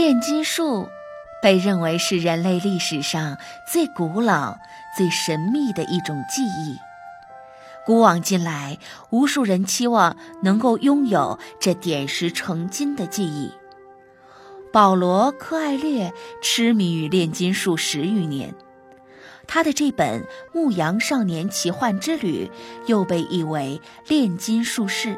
炼金术被认为是人类历史上最古老、最神秘的一种技艺。古往今来，无数人期望能够拥有这点石成金的技艺。保罗·科艾略痴迷于炼金术十余年，他的这本《牧羊少年奇幻之旅》又被译为《炼金术士》。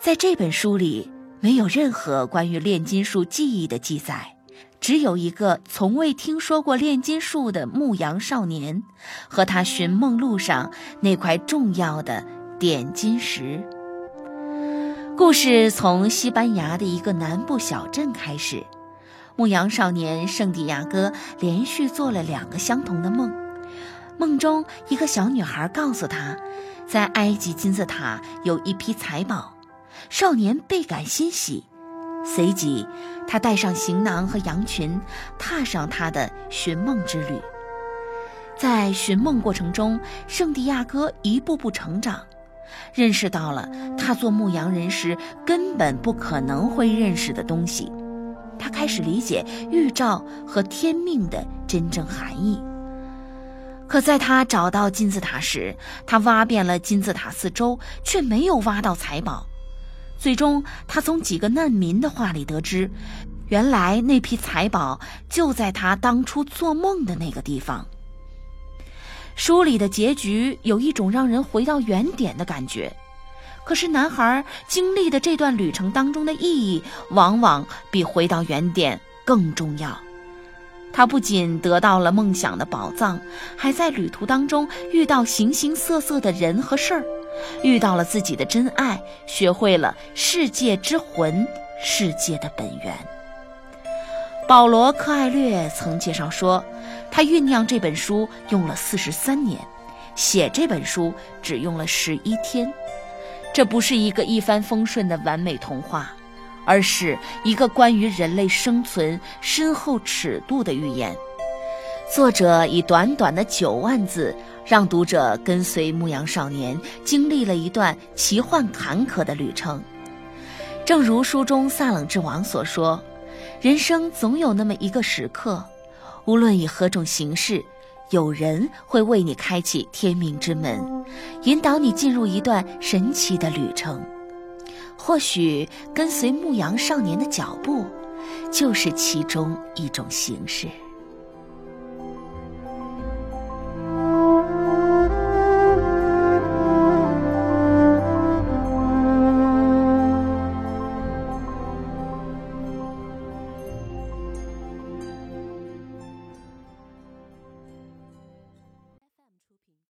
在这本书里，没有任何关于炼金术技艺的记载，只有一个从未听说过炼金术的牧羊少年和他寻梦路上那块重要的点金石。故事从西班牙的一个南部小镇开始。牧羊少年圣地亚哥连续做了两个相同的梦，梦中一个小女孩告诉他，在埃及金字塔有一批财宝。少年倍感欣喜，随即他带上行囊和羊群，踏上他的寻梦之旅。在寻梦过程中，圣地亚哥一步步成长，认识到了他做牧羊人时根本不可能会认识的东西。他开始理解预兆和天命的真正含义。可在他找到金字塔时，他挖遍了金字塔四周，却没有挖到财宝。最终，他从几个难民的话里得知，原来那批财宝就在他当初做梦的那个地方。书里的结局有一种让人回到原点的感觉，可是男孩经历的这段旅程当中的意义，往往比回到原点更重要。他不仅得到了梦想的宝藏，还在旅途当中遇到形形色色的人和事儿。遇到了自己的真爱，学会了世界之魂，世界的本源。保罗·科艾略曾介绍说，他酝酿这本书用了四十三年，写这本书只用了十一天。这不是一个一帆风顺的完美童话，而是一个关于人类生存深厚尺度的预言。作者以短短的九万字，让读者跟随牧羊少年经历了一段奇幻坎坷的旅程。正如书中萨冷之王所说：“人生总有那么一个时刻，无论以何种形式，有人会为你开启天命之门，引导你进入一段神奇的旅程。或许跟随牧羊少年的脚步，就是其中一种形式。”